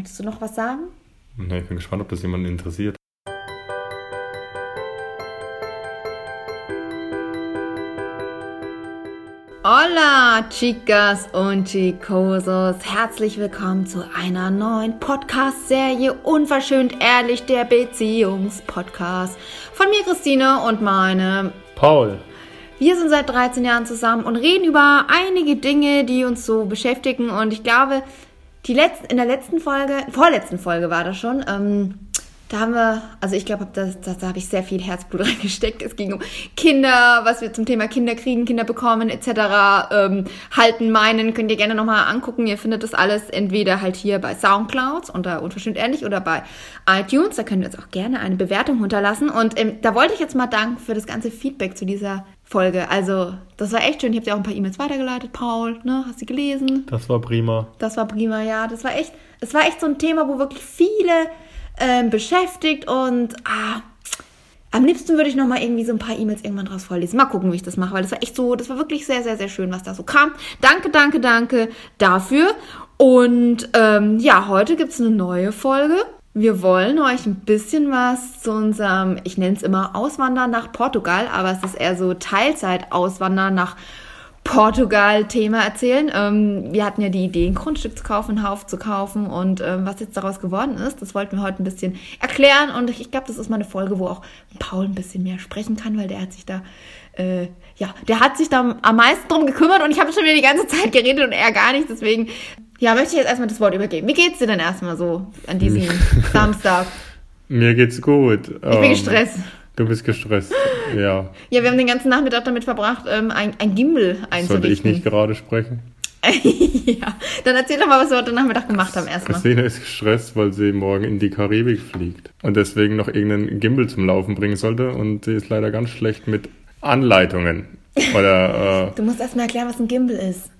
Möchtest du noch was sagen? Na, ich bin gespannt, ob das jemanden interessiert. Hola, Chicas und Chicosos. Herzlich willkommen zu einer neuen Podcast-Serie Unverschönt Ehrlich, der Beziehungspodcast. Von mir, Christine, und meinem Paul. Wir sind seit 13 Jahren zusammen und reden über einige Dinge, die uns so beschäftigen. Und ich glaube, die letzten, in der letzten Folge, vorletzten Folge war das schon, ähm, da haben wir, also ich glaube, das, das, da habe ich sehr viel Herzblut reingesteckt. Es ging um Kinder, was wir zum Thema Kinder kriegen, Kinder bekommen etc. Ähm, halten, meinen, könnt ihr gerne nochmal angucken. Ihr findet das alles entweder halt hier bei Soundclouds unter Unverschämt Ehrlich oder bei iTunes. Da könnt ihr uns auch gerne eine Bewertung hinterlassen. Und ähm, da wollte ich jetzt mal danken für das ganze Feedback zu dieser Folge. Also, das war echt schön. Ich habe dir auch ein paar E-Mails weitergeleitet, Paul. Ne? Hast du gelesen? Das war prima. Das war prima, ja. Das war echt, es war echt so ein Thema, wo wirklich viele ähm, beschäftigt und ah, am liebsten würde ich noch mal irgendwie so ein paar E-Mails irgendwann draus vorlesen. Mal gucken, wie ich das mache, weil das war echt so, das war wirklich sehr, sehr, sehr schön, was da so kam. Danke, danke, danke dafür. Und ähm, ja, heute gibt es eine neue Folge. Wir wollen euch ein bisschen was zu unserem, ich nenne es immer Auswandern nach Portugal, aber es ist eher so Teilzeit-Auswandern nach Portugal-Thema erzählen. Ähm, wir hatten ja die Idee, ein Grundstück zu kaufen, einen Hauf zu kaufen und ähm, was jetzt daraus geworden ist, das wollten wir heute ein bisschen erklären und ich, glaube, das ist mal eine Folge, wo auch Paul ein bisschen mehr sprechen kann, weil der hat sich da, äh, ja, der hat sich da am meisten drum gekümmert und ich habe schon wieder die ganze Zeit geredet und er gar nicht, deswegen, ja, möchte ich jetzt erstmal das Wort übergeben. Wie geht's dir denn erstmal so an diesem Samstag? Mir geht's gut. Ich bin ähm, gestresst. Du bist gestresst, ja. Ja, wir haben den ganzen Nachmittag damit verbracht, ähm, ein, ein Gimbal einzurichten. Sollte ich nicht gerade sprechen? ja, dann erzähl doch mal, was wir heute Nachmittag gemacht haben erstmal. Christine ist gestresst, weil sie morgen in die Karibik fliegt und deswegen noch irgendeinen Gimbal zum Laufen bringen sollte und sie ist leider ganz schlecht mit Anleitungen. Oder, äh, du musst erstmal erklären, was ein Gimbal ist.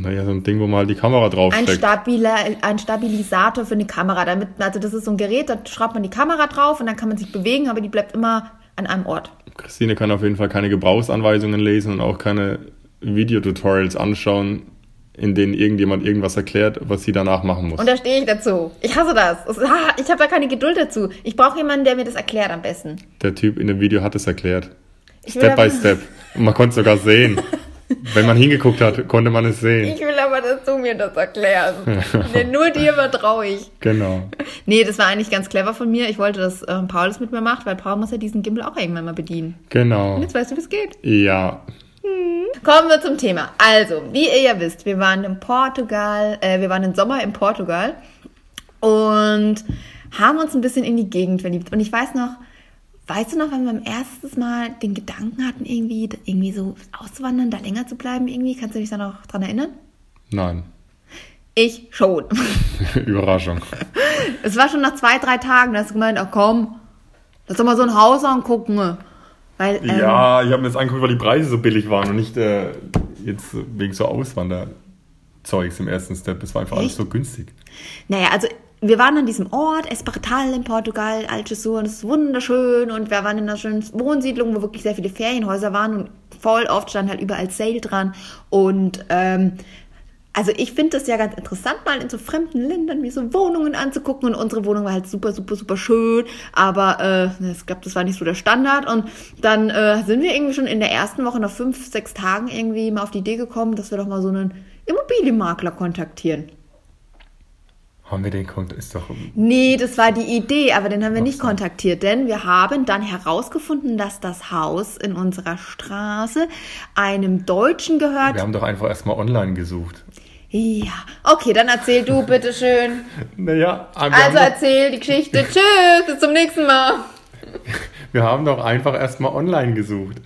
Naja, so ein Ding, wo mal die Kamera draufsteckt. Ein, Stabila ein Stabilisator für eine Kamera. Damit, also das ist so ein Gerät, da schraubt man die Kamera drauf und dann kann man sich bewegen, aber die bleibt immer an einem Ort. Christine kann auf jeden Fall keine Gebrauchsanweisungen lesen und auch keine Videotutorials anschauen, in denen irgendjemand irgendwas erklärt, was sie danach machen muss. Und da stehe ich dazu. Ich hasse das. Ich habe da keine Geduld dazu. Ich brauche jemanden, der mir das erklärt am besten. Der Typ in dem Video hat es erklärt. Step by Step. Und man konnte es sogar sehen. Wenn man hingeguckt hat, konnte man es sehen. Ich will aber, dass du mir das erklärst. Denn nur dir vertraue ich. Genau. Nee, das war eigentlich ganz clever von mir. Ich wollte, dass äh, Paul das mit mir macht, weil Paul muss ja diesen Gimbal auch irgendwann mal bedienen. Genau. Und jetzt weißt du, wie es geht. Ja. Hm. Kommen wir zum Thema. Also, wie ihr ja wisst, wir waren in Portugal, äh, wir waren im Sommer in Portugal und haben uns ein bisschen in die Gegend verliebt. Und ich weiß noch, Weißt du noch, wenn wir beim ersten Mal den Gedanken hatten, irgendwie, irgendwie so auszuwandern, da länger zu bleiben, irgendwie? Kannst du dich da noch dran erinnern? Nein. Ich schon. Überraschung. Es war schon nach zwei, drei Tagen, da hast du gemeint, oh komm, lass doch mal so ein Haus angucken. Weil, ähm, ja, ich habe mir das angeguckt, weil die Preise so billig waren und nicht äh, jetzt wegen so Auswanderzeugs im ersten Step. Es war einfach echt? alles so günstig. Naja, also wir waren an diesem Ort, Espartal in Portugal, Algesur, und es ist wunderschön. Und wir waren in einer schönen Wohnsiedlung, wo wirklich sehr viele Ferienhäuser waren. Und voll oft stand halt überall Sale dran. Und ähm, also ich finde das ja ganz interessant, mal in so fremden Ländern mir so Wohnungen anzugucken. Und unsere Wohnung war halt super, super, super schön, aber äh, ich glaube, das war nicht so der Standard. Und dann äh, sind wir irgendwie schon in der ersten Woche nach fünf, sechs Tagen irgendwie mal auf die Idee gekommen, dass wir doch mal so einen Immobilienmakler kontaktieren. Haben wir den Kontakt? Ist doch. Nee, das war die Idee, aber den haben wir nicht kontaktiert, denn wir haben dann herausgefunden, dass das Haus in unserer Straße einem Deutschen gehört. Wir haben doch einfach erstmal online gesucht. Ja, okay, dann erzähl du bitteschön. naja, also erzähl die Geschichte. Tschüss, bis zum nächsten Mal. Wir haben doch einfach erstmal online gesucht.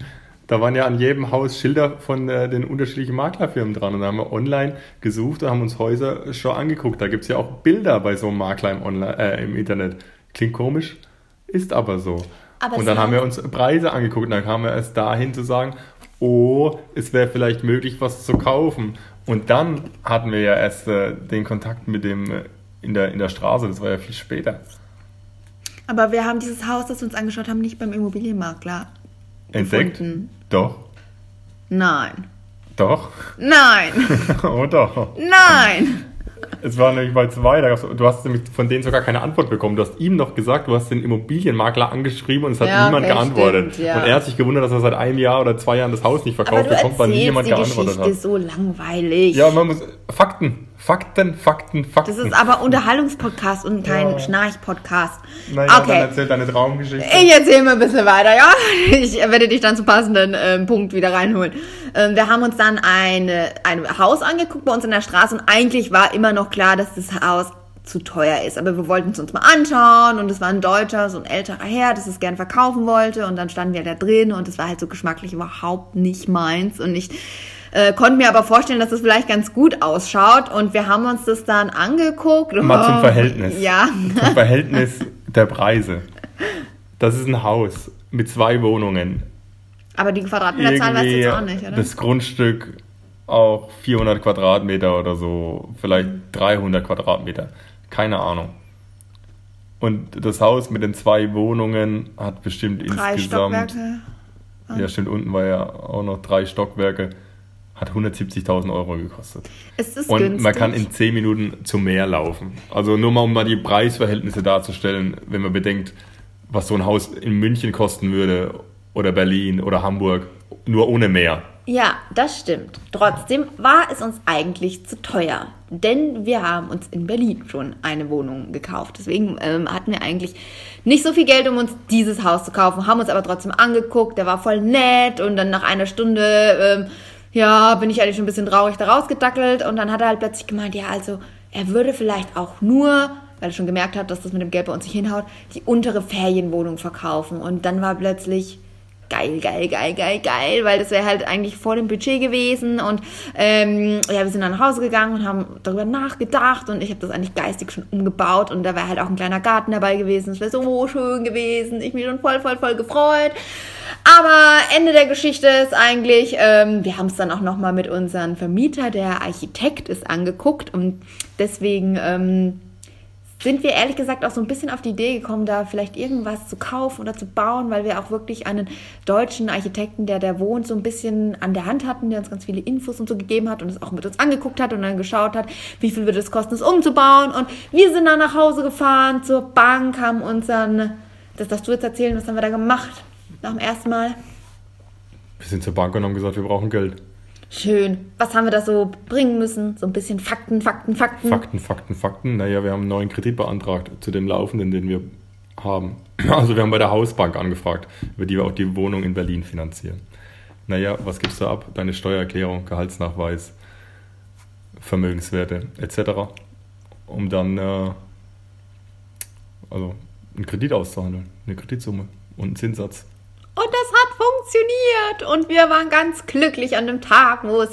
Da waren ja an jedem Haus Schilder von äh, den unterschiedlichen Maklerfirmen dran. Und da haben wir online gesucht und haben uns Häuser schon angeguckt. Da gibt es ja auch Bilder bei so einem Makler im, Online, äh, im Internet. Klingt komisch, ist aber so. Aber und dann haben wir uns Preise angeguckt und dann kamen wir erst dahin zu sagen, oh, es wäre vielleicht möglich, was zu kaufen. Und dann hatten wir ja erst äh, den Kontakt mit dem äh, in, der, in der Straße, das war ja viel später. Aber wir haben dieses Haus, das wir uns angeschaut haben, nicht beim Immobilienmakler entdeckt. Gefunden. Doch. Nein. Doch. Nein. oh doch. Nein. Es war nämlich bei zwei, du hast nämlich von denen sogar keine Antwort bekommen. Du hast ihm noch gesagt, du hast den Immobilienmakler angeschrieben und es hat Ja, niemand okay, geantwortet. stimmt, ja. Und er hat sich gewundert, dass er seit einem Jahr oder zwei Jahren das Haus nicht verkauft bekommt, weil niemand die geantwortet Geschichte hat. so langweilig. Ja, man muss. Fakten, Fakten, Fakten, Fakten. Das ist aber Unterhaltungspodcast und kein Ja. Schnarch-Podcast. Naja, dann okay. erzähl deine Traumgeschichte. Ich erzähle mal ein bisschen weiter, ja? Ich werde dich dann zum passenden ähm, Punkt wieder reinholen. Ähm, wir haben uns dann eine, ein Haus angeguckt bei uns in der Straße und eigentlich war immer noch klar, dass das Haus zu teuer ist. Aber wir wollten es uns mal anschauen und es war ein Deutscher, so ein älterer Herr, das es gern verkaufen wollte und dann standen wir da drin und es war halt so geschmacklich überhaupt nicht meins und ich äh, konnte mir aber vorstellen, dass es vielleicht ganz gut ausschaut und wir haben uns das dann angeguckt. Mal zum Oh, Verhältnis. Ja. Zum Verhältnis der Preise. Das ist ein Haus mit zwei Wohnungen. Aber die Quadratmeterzahl weißt du jetzt auch nicht, oder? das Grundstück auch 400 Quadratmeter oder so, vielleicht 300 Quadratmeter. Keine Ahnung. Und das Haus mit den zwei Wohnungen hat bestimmt Drei insgesamt. Stockwerke. Ja, stimmt, unten war ja auch noch drei Stockwerke. Hat 170.000 Euro gekostet. Es ist Und günstig. man kann in 10 Minuten zum Meer laufen. Also nur mal, um mal die Preisverhältnisse darzustellen, wenn man bedenkt, was so ein Haus in München kosten würde oder Berlin oder Hamburg, nur ohne Meer. Ja, das stimmt. Trotzdem war es uns eigentlich zu teuer. Denn wir haben uns in Berlin schon eine Wohnung gekauft. Deswegen ähm, hatten wir eigentlich nicht so viel Geld, um uns dieses Haus zu kaufen. Haben uns aber trotzdem angeguckt. Der war voll nett. Und dann nach einer Stunde, ähm, ja, bin ich eigentlich schon ein bisschen traurig da rausgedackelt. Und dann hat er halt plötzlich gemeint, ja, also er würde vielleicht auch nur weil er schon gemerkt hat, dass das mit dem Geld bei uns nicht hinhaut, die untere Ferienwohnung verkaufen. Und dann war plötzlich geil, geil, geil, geil, geil, weil das wäre halt eigentlich vor dem Budget gewesen. Und ähm, ja, wir sind dann nach Hause gegangen und haben darüber nachgedacht und ich habe das eigentlich geistig schon umgebaut und da wäre halt auch ein kleiner Garten dabei gewesen. Es wäre so schön gewesen. Ich mich schon voll, voll, voll gefreut. Aber Ende der Geschichte ist eigentlich, ähm, wir haben es dann auch nochmal mit unserem Vermieter, der Architekt ist, angeguckt und deswegen ähm, sind wir ehrlich gesagt auch so ein bisschen auf die Idee gekommen, da vielleicht irgendwas zu kaufen oder zu bauen, weil wir auch wirklich einen deutschen Architekten, der da wohnt, so ein bisschen an der Hand hatten, der uns ganz viele Infos und so gegeben hat und es auch mit uns angeguckt hat und dann geschaut hat, wie viel würde es kosten, es umzubauen. Und wir sind dann nach Hause gefahren zur Bank, haben uns dann, das darfst du jetzt erzählen, was haben wir da gemacht nach dem ersten Mal? Wir sind zur Bank und haben gesagt, wir brauchen Geld. Schön. Was haben wir da so bringen müssen? So ein bisschen Fakten, Fakten, Fakten. Fakten, Fakten, Fakten. Naja, wir haben einen neuen Kredit beantragt zu dem laufenden, den wir haben. Also wir haben bei der Hausbank angefragt, über die wir auch die Wohnung in Berlin finanzieren. Naja, was gibst du ab? Deine Steuererklärung, Gehaltsnachweis, Vermögenswerte etc. Um dann äh, also einen Kredit auszuhandeln, eine Kreditsumme und einen Zinssatz. Und das hat funktioniert. Und wir waren ganz glücklich an dem Tag, wo es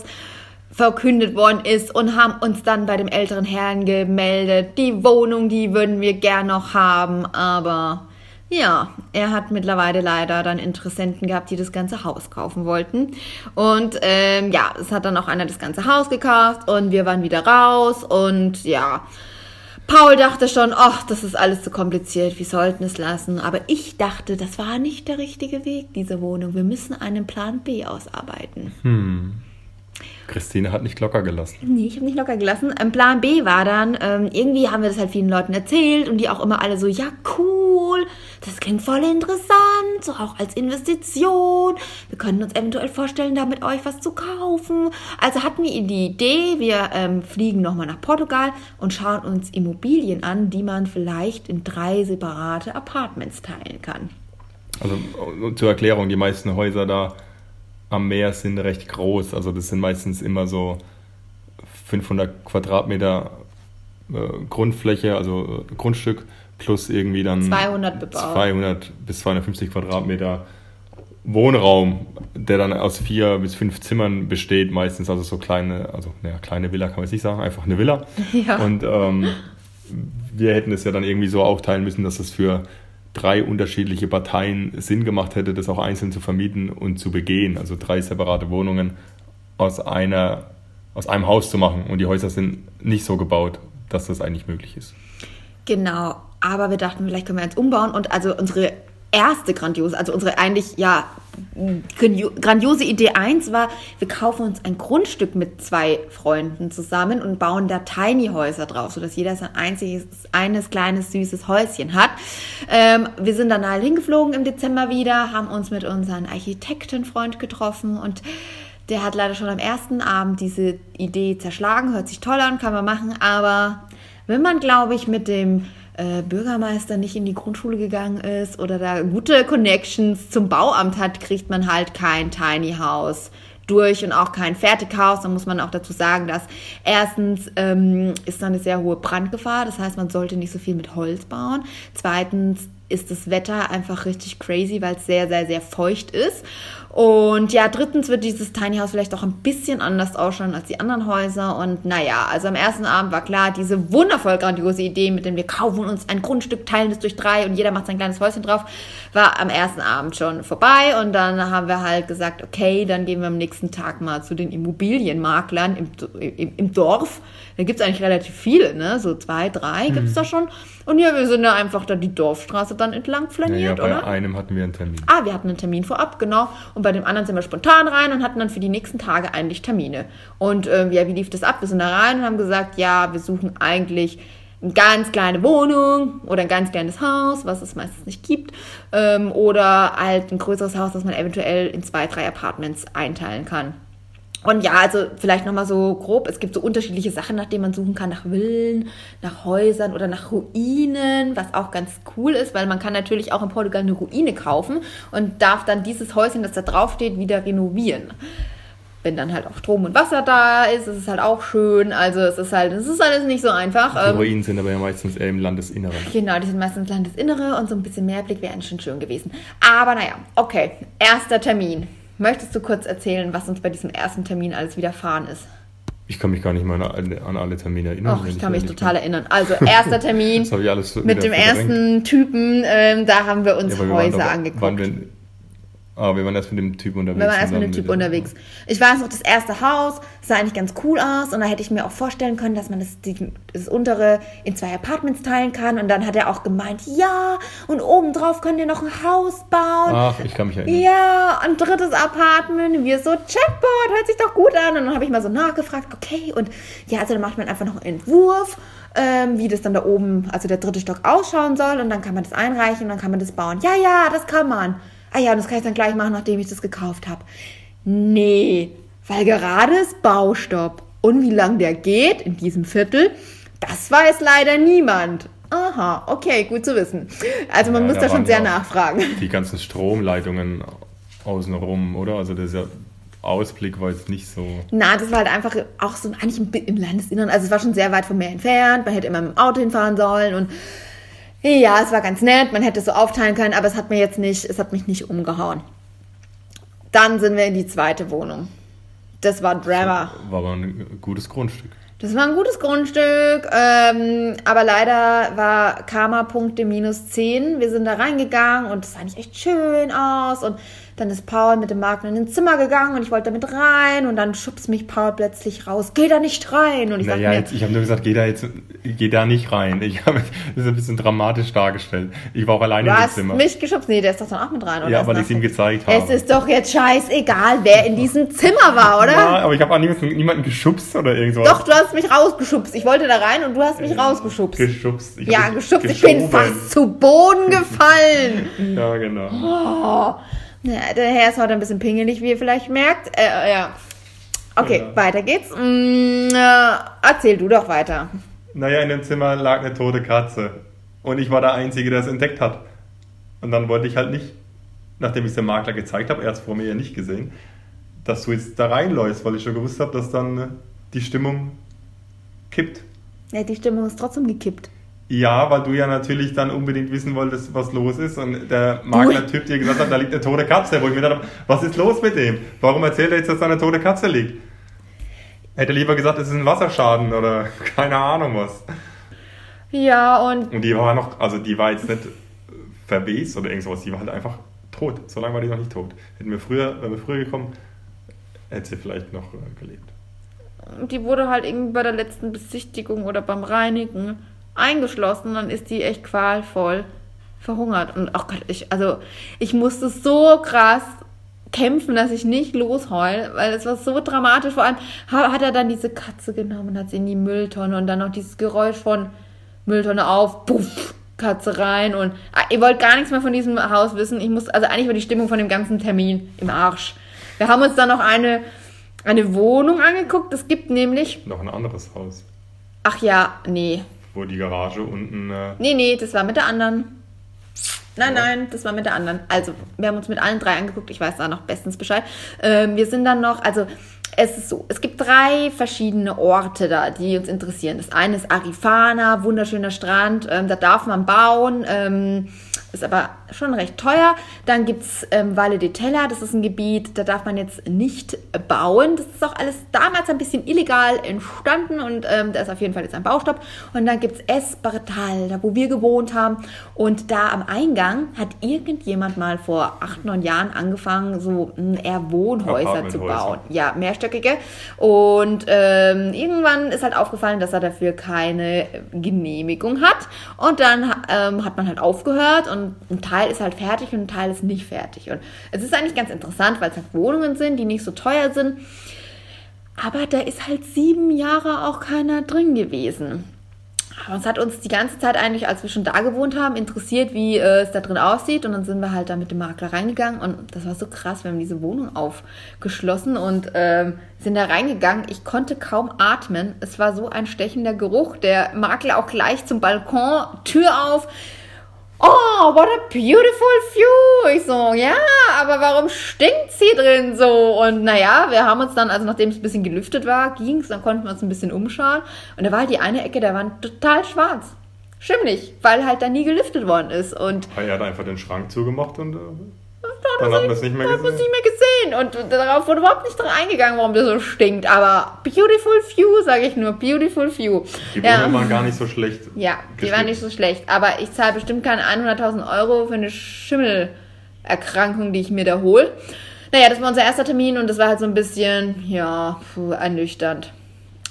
verkündet worden ist und haben uns dann bei dem älteren Herrn gemeldet. Die Wohnung, die würden wir gern noch haben, aber ja, er hat mittlerweile leider dann Interessenten gehabt, die das ganze Haus kaufen wollten. Und ähm, ja, es hat dann auch einer das ganze Haus gekauft und wir waren wieder raus und ja, Paul dachte schon, ach, das ist alles zu kompliziert, wir sollten es lassen. Aber ich dachte, das war nicht der richtige Weg, diese Wohnung. Wir müssen einen Plan B ausarbeiten. Christine hat nicht locker gelassen. Nee, ich habe nicht locker gelassen. Ähm, Plan B war dann, ähm, irgendwie haben wir das halt vielen Leuten erzählt und die auch immer alle so, ja cool, das klingt voll interessant, so auch als Investition. Wir können uns eventuell vorstellen, da mit euch was zu kaufen. Also hatten wir die Idee, wir ähm, fliegen nochmal nach Portugal und schauen uns Immobilien an, die man vielleicht in drei separate Apartments teilen kann. Also äh, zur Erklärung, die meisten Häuser da am Meer sind recht groß. Also das sind meistens immer so 500 Quadratmeter äh, Grundfläche, also äh, Grundstück, plus irgendwie dann 200 bebaut. 200 bis 250 Quadratmeter Wohnraum, der dann aus vier bis fünf Zimmern besteht, meistens also so kleine, also naja, kleine Villa kann man jetzt nicht sagen, einfach eine Villa. Ja. Und ähm, wir hätten es ja dann irgendwie so aufteilen müssen, dass es für drei unterschiedliche Parteien Sinn gemacht hätte, das auch einzeln zu vermieten und zu begehen. Also drei separate Wohnungen aus einer, aus einem Haus zu machen. Und die Häuser sind nicht so gebaut, dass das eigentlich möglich ist. Genau, aber wir dachten, vielleicht können wir eins umbauen und also unsere erste grandiose, also unsere eigentlich, ja, grandiose Idee 1 war, wir kaufen uns ein Grundstück mit zwei Freunden zusammen und bauen da Tiny Häuser drauf, sodass jeder sein einziges, eines kleines, süßes Häuschen hat. Ähm, wir sind dann halt hingeflogen im Dezember wieder, haben uns mit unserem Architektenfreund getroffen und der hat leider schon am ersten Abend diese Idee zerschlagen, hört sich toll an, kann man machen, aber wenn man, glaube ich, mit dem äh, Bürgermeister nicht in die Grundschule gegangen ist oder da gute Connections zum Bauamt hat, kriegt man halt kein Tiny House durch und auch kein Fertighaus. Da muss man auch dazu sagen, dass erstens ähm, ist da eine sehr hohe Brandgefahr. Das heißt, man sollte nicht so viel mit Holz bauen. Zweitens ist das Wetter einfach richtig crazy, weil es sehr, sehr, sehr feucht ist. Und ja, drittens wird dieses Tiny House vielleicht auch ein bisschen anders ausschauen als die anderen Häuser. Und naja, also am ersten Abend war klar, diese wundervoll grandiose Idee, mit dem wir kaufen uns ein Grundstück, teilen es durch drei und jeder macht sein kleines Häuschen drauf, war am ersten Abend schon vorbei. Und dann haben wir halt gesagt, okay, dann gehen wir am nächsten Tag mal zu den Immobilienmaklern im, im, im Dorf. Da gibt es eigentlich relativ viele, ne? So zwei, drei mhm. gibt es da schon. Und ja, wir sind da einfach da die Dorfstraße dann entlang flaniert, ja, ja, bei oder? einem hatten wir einen Termin. Ah, wir hatten einen Termin vorab, genau. Und bei dem anderen sind wir spontan rein und hatten dann für die nächsten Tage eigentlich Termine. Und ähm, ja, wie lief das ab? Wir sind da rein und haben gesagt, ja, wir suchen eigentlich eine ganz kleine Wohnung oder ein ganz kleines Haus, was es meistens nicht gibt, ähm, oder halt ein größeres Haus, das man eventuell in zwei, drei Apartments einteilen kann. Und ja, also vielleicht nochmal so grob, es gibt so unterschiedliche Sachen, nach denen man suchen kann, nach Villen, nach Häusern oder nach Ruinen, was auch ganz cool ist, weil man kann natürlich auch in Portugal eine Ruine kaufen und darf dann dieses Häuschen, das da drauf steht, wieder renovieren. Wenn dann halt auch Strom und Wasser da ist, ist es halt auch schön. Also es ist halt, es ist alles nicht so einfach. Die ähm, Ruinen sind aber ja meistens eher im Landesinneren. Genau, die sind meistens Landesinnere und so ein bisschen mehr Blick wäre schon schön gewesen. Aber naja, okay, erster Termin. Möchtest du kurz erzählen, was uns bei diesem ersten Termin alles widerfahren ist? Ich kann mich gar nicht mehr an, an alle Termine erinnern. Ach, ich kann mich total bin. erinnern. Also erster Termin mit dem ersten Typen, ähm, da haben wir uns ja, Häuser wir angeguckt. Wir, Ah, wir waren erst mit dem Typ unterwegs. Wir waren erst mit dem Typ unterwegs. Ich weiß noch, das erste Haus sah eigentlich ganz cool aus und da hätte ich mir auch vorstellen können, dass man das, die, das untere in zwei Apartments teilen kann. Und dann hat er auch gemeint, ja, und obendrauf könnt ihr noch ein Haus bauen. Ach, ich kann mich erinnern. Ja, ein drittes Apartment. Wir so, Chatbot, hört sich doch gut an. Und dann habe ich mal so nachgefragt, okay. Und ja, also dann macht man einfach noch einen Entwurf. Ähm, wie das dann da oben, also der dritte Stock ausschauen soll und dann kann man das einreichen und dann kann man das bauen. Ja, ja, das kann man ah ja, das kann ich dann gleich machen, nachdem ich das gekauft habe. Nee, weil gerade ist Baustopp. Und wie lang der geht in diesem Viertel, das weiß leider niemand. Aha, okay, gut zu wissen. Also man ja, muss da, da schon sehr nachfragen. Die ganzen Stromleitungen außenrum, oder? Also der Ausblick war jetzt nicht so. Na, das war halt einfach auch so eigentlich im Landesinneren. Also es war schon sehr weit von mir entfernt. Man hätte immer mit dem Auto hinfahren sollen und ja, es war ganz nett, man hätte es so aufteilen können, aber es hat mir jetzt nicht, es hat mich nicht umgehauen. Dann sind wir in die zweite Wohnung. Das war Drama. War aber ein gutes Grundstück. Das war ein gutes Grundstück, ähm, aber leider war Karma-Punkte minus 10. Wir sind da reingegangen und es sah nicht echt schön aus und dann ist Paul mit dem Makler in ein Zimmer gegangen und ich wollte damit rein und dann schubst mich Paul plötzlich raus. Geh da nicht rein. Und ich naja, mir, jetzt, ich habe nur gesagt, geh da jetzt, geh da nicht rein. Ich habe das ist ein bisschen dramatisch dargestellt. Ich war auch alleine du im hast Zimmer. mich geschubst. Nee, der ist doch dann auch mit rein, oder? Ja, weil ich es ihm gezeigt habe. Es ist doch jetzt scheißegal, wer in diesem Zimmer war, oder? Ja, aber ich habe auch niemanden, niemanden geschubst oder irgendwas. Doch, du hast mich rausgeschubst. Ich wollte da rein und du hast mich ja, rausgeschubst. Geschubst. Ich ja, geschubst. Ich bin fast zu Boden gefallen. ja, genau. Oh. Ja, der Herr ist heute ein bisschen pingelig, wie ihr vielleicht merkt. Äh, ja. Okay, ja. weiter geht's. Mm, äh, erzähl du doch weiter. Naja, in dem Zimmer lag eine tote Katze. Und ich war der Einzige, der es entdeckt hat. Und dann wollte ich halt nicht, nachdem ich es dem Makler gezeigt habe, er hat es vor mir ja nicht gesehen, dass du jetzt da reinläufst, weil ich schon gewusst habe, dass dann äh, die Stimmung kippt. Ja, die Stimmung ist trotzdem gekippt. Ja, weil du ja natürlich dann unbedingt wissen wolltest, was los ist. Und der Makler-Typ dir gesagt hat, da liegt eine tote Katze. Wo ich mir gedacht habe, was ist los mit dem? Warum erzählt er jetzt, dass da eine tote Katze liegt? Hätte lieber gesagt, es ist ein Wasserschaden oder keine Ahnung was. Ja, und. Und die war noch, also die war jetzt nicht verwest oder irgendwas, die war halt einfach tot. So lange war die noch nicht tot. Hätten wir früher, wenn wir früher gekommen, hätte sie vielleicht noch äh, gelebt. Die wurde halt irgendwie bei der letzten Besichtigung oder beim Reinigen eingeschlossen, dann ist die echt qualvoll verhungert. Und oh Gott, ich, also ich musste so krass kämpfen, dass ich nicht losheul, weil es war so dramatisch. Vor allem hat er dann diese Katze genommen und hat sie in die Mülltonne und dann noch dieses Geräusch von Mülltonne auf, puff, Katze rein und ah, ihr wollt gar nichts mehr von diesem Haus wissen. Ich muss, also eigentlich war die Stimmung von dem ganzen Termin im Arsch. Wir haben uns dann noch eine, eine Wohnung angeguckt. Es gibt nämlich. Noch ein anderes Haus. Ach ja, nee. Wo die Garage unten. Äh nee, nee, das war mit der anderen. Nein, nein, das war mit der anderen. Also, wir haben uns mit allen drei angeguckt. Ich weiß da noch bestens Bescheid. Ähm, wir sind dann noch, also es ist so, es gibt drei verschiedene Orte da, die uns interessieren. Das eine ist Arifana, wunderschöner Strand, ähm, da darf man bauen. Ähm, ist aber schon recht teuer. Dann gibt es ähm, Valle de Tella, das ist ein Gebiet, da darf man jetzt nicht bauen. Das ist auch alles damals ein bisschen illegal entstanden und ähm, da ist auf jeden Fall jetzt ein Baustopp. Und dann gibt es Espartal, da wo wir gewohnt haben. Und da am Eingang hat irgendjemand mal vor acht, neun Jahren angefangen, so eher Wohnhäuser zu bauen. Ja, mehrstöckige. Und ähm, irgendwann ist halt aufgefallen, dass er dafür keine Genehmigung hat. Und dann ähm, hat man halt aufgehört und ein Teil ist halt fertig und ein Teil ist nicht fertig. Und es ist eigentlich ganz interessant, weil es halt Wohnungen sind, die nicht so teuer sind. Aber da ist halt sieben Jahre auch keiner drin gewesen. Aber es hat uns die ganze Zeit eigentlich, als wir schon da gewohnt haben, interessiert, wie äh, es da drin aussieht. Und dann sind wir halt da mit dem Makler reingegangen. Und das war so krass. Wir haben diese Wohnung aufgeschlossen und ähm, sind da reingegangen. Ich konnte kaum atmen. Es war so ein stechender Geruch. Der Makler auch gleich zum Balkon, Tür auf oh, what a beautiful view. Ich so, ja, aber warum stinkt sie drin so? Und naja, wir haben uns dann, also nachdem es ein bisschen gelüftet war, ging es, dann konnten wir uns ein bisschen umschauen. Und da war halt die eine Ecke der Wand total schwarz. Schimmelig, weil halt da nie gelüftet worden ist. Und er hat einfach den Schrank zugemacht und... Äh dann hat man es nicht mehr gesehen. nicht mehr gesehen. Und darauf wurde überhaupt nicht dran eingegangen, warum der so stinkt. Aber beautiful view, sage ich nur. Beautiful view. Die Wohnungen ja. waren gar nicht so schlecht. Ja, die waren nicht so schlecht. Aber ich zahle bestimmt keine 100.000 Euro für eine Schimmelerkrankung, die ich mir da hole. Naja, das war unser erster Termin und das war halt so ein bisschen, ja, puh, ernüchternd.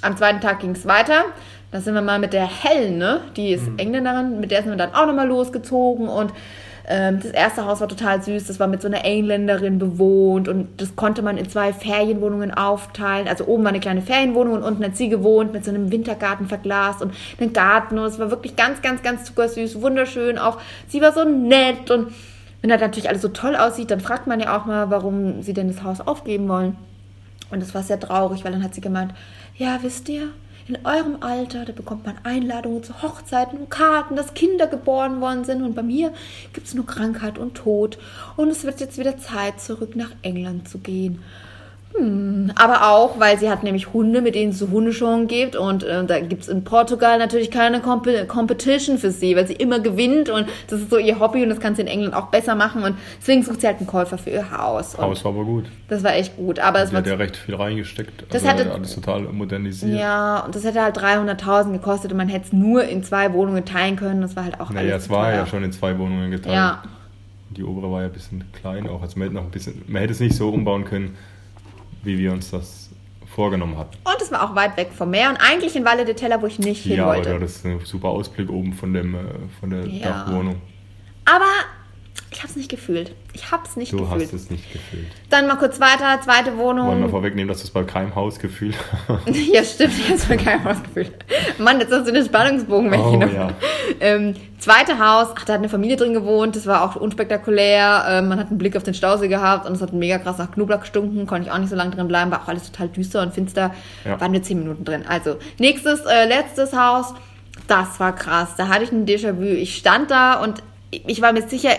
Am zweiten Tag ging es weiter. Da sind wir mal mit der Helen, ne? Die ist mhm. Engländerin, mit der sind wir dann auch nochmal losgezogen und das erste Haus war total süß. Das war mit so einer Engländerin bewohnt und das konnte man in zwei Ferienwohnungen aufteilen. Also oben war eine kleine Ferienwohnung und unten hat sie gewohnt mit so einem Wintergarten verglast und einem Garten. Und es war wirklich ganz, ganz, ganz zuckersüß, wunderschön. Auch sie war so nett und wenn das natürlich alles so toll aussieht, dann fragt man ja auch mal, warum sie denn das Haus aufgeben wollen. Und das war sehr traurig, weil dann hat sie gemeint, ja, wisst ihr, in eurem Alter, da bekommt man Einladungen zu Hochzeiten und Karten, dass Kinder geboren worden sind. Und bei mir gibt es nur Krankheit und Tod. Und es wird jetzt wieder Zeit, zurück nach England zu gehen. Hm, aber auch, weil sie hat nämlich Hunde, mit denen es so Hundeschauen gibt. Und äh, da gibt es in Portugal natürlich keine Comp Competition für sie, weil sie immer gewinnt. Und das ist so ihr Hobby und das kann sie in England auch besser machen. Und deswegen sucht sie halt einen Käufer für ihr Haus. Haus war aber gut. Das war echt gut. Aber es sie hat ja recht viel reingesteckt. Das also hatte, alles total modernisiert. Ja, und das hätte halt 300.000 gekostet und man hätte es nur in zwei Wohnungen teilen können. Das war halt auch naja, es war ja schon in zwei Wohnungen geteilt. Ja. Die obere war ja ein bisschen klein auch. Also man hätte, noch ein bisschen, man hätte es nicht so umbauen können wie wir uns das vorgenommen hatten. Und es war auch weit weg vom Meer und eigentlich in Valle de Tella, wo ich nicht hin ja, wollte. Ja, das ist ein super Ausblick oben von, dem, äh, von der ja. Dachwohnung. Aber ich habe es nicht gefühlt. Ich habe es nicht du gefühlt. Du hast es nicht gefühlt. Dann mal kurz weiter, zweite Wohnung. Wollen wir vorwegnehmen, dass du es bei keinem Haus gefühlt hast? ja, stimmt, ich habe es bei keinem Haus gefühlt. Mann, jetzt hast du den Spannungsbogen weg. Oh, ja. ähm, zweite Haus, ach, da hat eine Familie drin gewohnt, das war auch unspektakulär. Ähm, man hat einen Blick auf den Stausee gehabt und es hat mega krass nach Knoblauch gestunken, konnte ich auch nicht so lange drin bleiben, war auch alles total düster und finster. Ja. Waren nur zehn Minuten drin. Also, nächstes, äh, letztes Haus, das war krass. Da hatte ich ein Déjà-vu. Ich stand da und ich war mir sicher,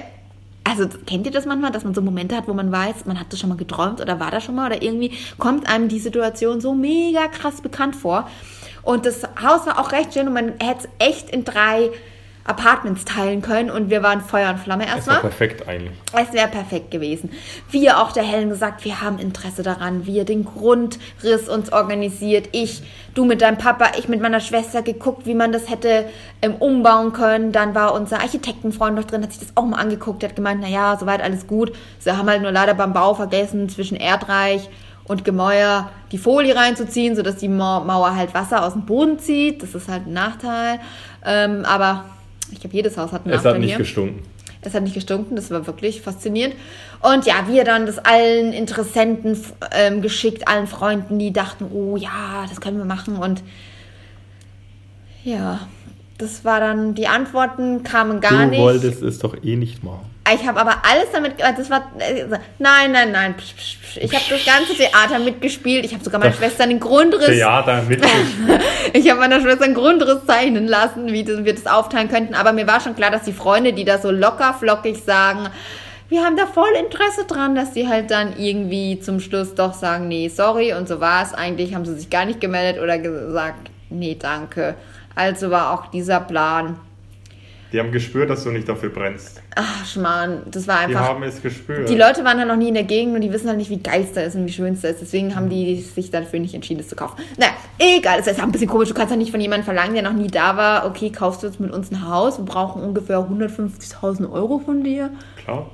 also kennt ihr das manchmal, dass man so Momente hat, wo man weiß, man hat das schon mal geträumt oder war da schon mal oder irgendwie kommt einem die Situation so mega krass bekannt vor. Und das Haus war auch recht schön und man hätte es echt in drei Apartments teilen können und wir waren Feuer und Flamme erstmal. Es wäre perfekt eigentlich. Es wäre perfekt gewesen. Wir auch der Helen gesagt, wir haben Interesse daran, wir den Grundriss uns organisiert. Ich, du mit deinem Papa, ich mit meiner Schwester geguckt, wie man das hätte ähm, umbauen können. Dann war unser Architektenfreund noch drin, hat sich das auch mal angeguckt, der hat gemeint, naja, soweit alles gut. Sie haben halt nur leider beim Bau vergessen, zwischen Erdreich und Gemäuer die Folie reinzuziehen, sodass die Mauer halt Wasser aus dem Boden zieht. Das ist halt ein Nachteil. Ähm, aber ich glaube, jedes Haus hat einen Es hat nicht hier. gestunken. Das hat nicht gestunken, das war wirklich faszinierend. Und ja, wir dann das allen Interessenten ähm, geschickt, allen Freunden, die dachten, oh ja, das können wir machen. Und ja, das war dann, die Antworten kamen gar du nicht. Du wolltest es doch eh nicht machen. Ich habe aber alles damit, das war, nein, nein, nein, ich habe das ganze Theater mitgespielt. Ich habe sogar meiner Schwester den Grundriss. Theater mitgespielt. ich habe meiner Schwester einen Grundriss zeichnen lassen, wie wir das aufteilen könnten. Aber mir war schon klar, dass die Freunde, die da so locker flockig sagen, wir haben da voll Interesse dran, dass die halt dann irgendwie zum Schluss doch sagen, nee, sorry und so war es. Eigentlich haben sie sich gar nicht gemeldet oder gesagt, nee, danke. Also war auch dieser Plan die haben gespürt, dass du nicht dafür brennst. Ach, Schmarrn, das war einfach. Die haben es gespürt. Die Leute waren halt noch nie in der Gegend und die wissen halt nicht, wie geil es da ist und wie schön es da ist. Deswegen haben die sich dafür nicht entschieden, es zu kaufen. Naja, egal, das ist ein bisschen komisch. Du kannst ja nicht von jemandem verlangen, der noch nie da war, okay, kaufst du jetzt mit uns ein Haus? Wir brauchen ungefähr 150.000 Euro von dir. Klar.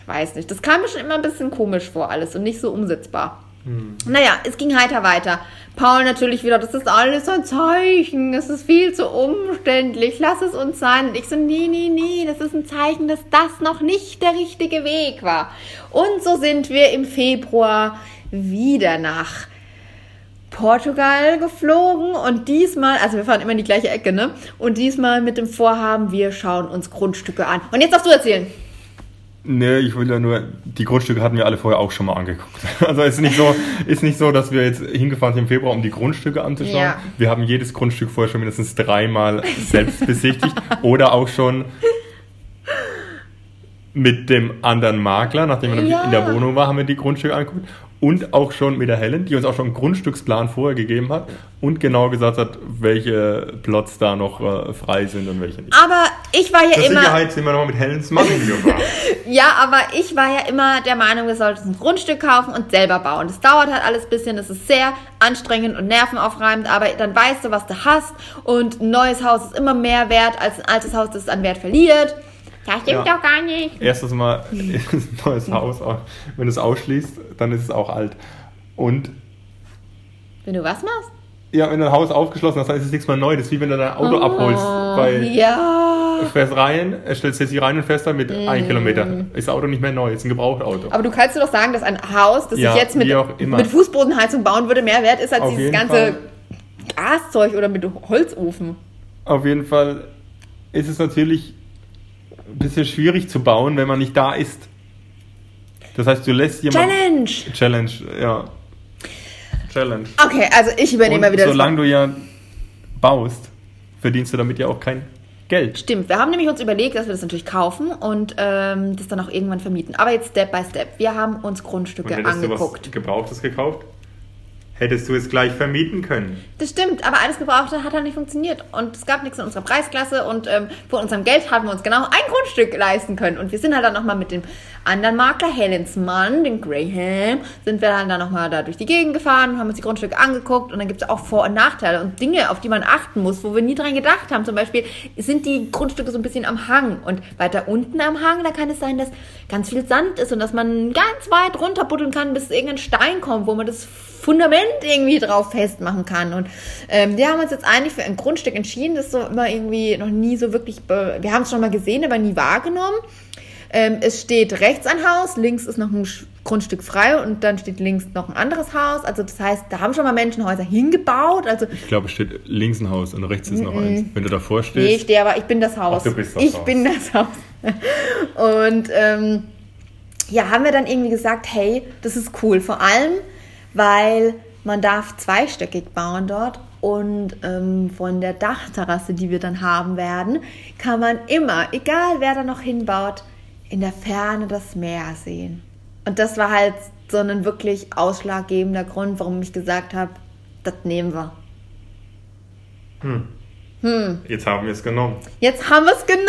Ich weiß nicht. Das kam mir schon immer ein bisschen komisch vor, alles und nicht so umsetzbar. Hm. Naja, es ging heiter weiter. Paul natürlich wieder, das ist alles ein Zeichen, das ist viel zu umständlich, lass es uns sein. Und ich so, nee, nee, nee, das ist ein Zeichen, dass das noch nicht der richtige Weg war. Und so sind wir im Februar wieder nach Portugal geflogen und diesmal, also wir fahren immer in die gleiche Ecke, ne? Und diesmal mit dem Vorhaben, wir schauen uns Grundstücke an. Und jetzt darfst du erzählen. Nee, ich will ja nur, die Grundstücke hatten wir alle vorher auch schon mal angeguckt. Also ist nicht so, ist nicht so, dass wir jetzt hingefahren sind im Februar, um die Grundstücke anzuschauen. Ja. Wir haben jedes Grundstück vorher schon mindestens dreimal selbst besichtigt oder auch schon mit dem anderen Makler, nachdem wir ja. in der Wohnung waren, haben wir die Grundstücke angeguckt und auch schon mit der Helen, die uns auch schon einen Grundstücksplan vorher gegeben hat und genau gesagt hat, welche Plots da noch äh, frei sind und welche nicht. Aber ich war ja Zur immer. Sicherheit sind wir nochmal mit Helens Mann gefahren. ja, aber ich war ja immer der Meinung, wir sollten ein Grundstück kaufen und selber bauen. Das dauert halt alles ein bisschen, das ist sehr anstrengend und nervenaufreibend, aber dann weißt du, was du hast und ein neues Haus ist immer mehr wert als ein altes Haus, das an Wert verliert. Das stimmt ja. doch gar nicht. Erstes Mal ein neues Haus, wenn du es ausschließt, dann ist es auch alt. Und. Wenn du was machst? Ja, wenn du ein Haus aufgeschlossen hast, dann ist es nichts mehr neu. Das ist wie wenn du dein Auto oh, abholst. Bei ja. Fährst rein, stellst jetzt hier rein und fährst dann mit mm. einem Kilometer. Ist das Auto nicht mehr neu, ist ein Gebrauchtauto. Aber du kannst dir doch sagen, dass ein Haus, das ja, ich jetzt mit, mit Fußbodenheizung bauen würde, mehr wert ist als Auf dieses ganze Fall. Gaszeug oder mit Holzofen. Auf jeden Fall ist es natürlich ein bisschen schwierig zu bauen, wenn man nicht da ist. Das heißt, du lässt jemanden. Challenge! Challenge, ja. Challenge. Okay, also ich übernehme mal wieder solange das. Solange du ja baust, verdienst du damit ja auch kein Geld. Stimmt, wir haben nämlich uns überlegt, dass wir das natürlich kaufen und ähm, das dann auch irgendwann vermieten. Aber jetzt Step by Step. Wir haben uns Grundstücke und angeguckt. Du was Gebrauchtes gekauft? Hättest du es gleich vermieten können. Das stimmt, aber alles Gebrauchte hat halt nicht funktioniert. Und es gab nichts in unserer Preisklasse und ähm, von unserem Geld haben wir uns genau ein Grundstück leisten können. Und wir sind halt dann nochmal mit dem anderen Makler, Helens Mann, den Graham, sind wir dann, dann nochmal da durch die Gegend gefahren, haben uns die Grundstücke angeguckt und dann gibt es auch Vor- und Nachteile und Dinge, auf die man achten muss, wo wir nie dran gedacht haben. Zum Beispiel sind die Grundstücke so ein bisschen am Hang und weiter unten am Hang, da kann es sein, dass ganz viel Sand ist und dass man ganz weit runter buddeln kann, bis irgendein Stein kommt, wo man das Fundament irgendwie drauf festmachen kann. Und ähm, wir haben uns jetzt eigentlich für ein Grundstück entschieden, das so immer irgendwie noch nie so wirklich, wir haben es schon mal gesehen, aber nie wahrgenommen. Ähm, es steht rechts ein Haus, links ist noch ein Grundstück frei und dann steht links noch ein anderes Haus. Also das heißt, da haben schon mal Menschen Häuser hingebaut. Also ich glaube, es steht links ein Haus und rechts ist noch eins. Wenn du davor stehst. Nee, ich stehe, aber ich bin das Haus. Ach, du bist das ich Haus. bin das Haus. Und ähm, ja, haben wir dann irgendwie gesagt, hey, das ist cool. Vor allem, weil man darf zweistöckig bauen dort und ähm, von der Dachterrasse, die wir dann haben werden, kann man immer, egal wer da noch hinbaut, in der Ferne das Meer sehen. Und das war halt so ein wirklich ausschlaggebender Grund, warum ich gesagt habe, das nehmen wir. Hm. Hm. Jetzt haben wir es genommen. Jetzt haben wir es genommen.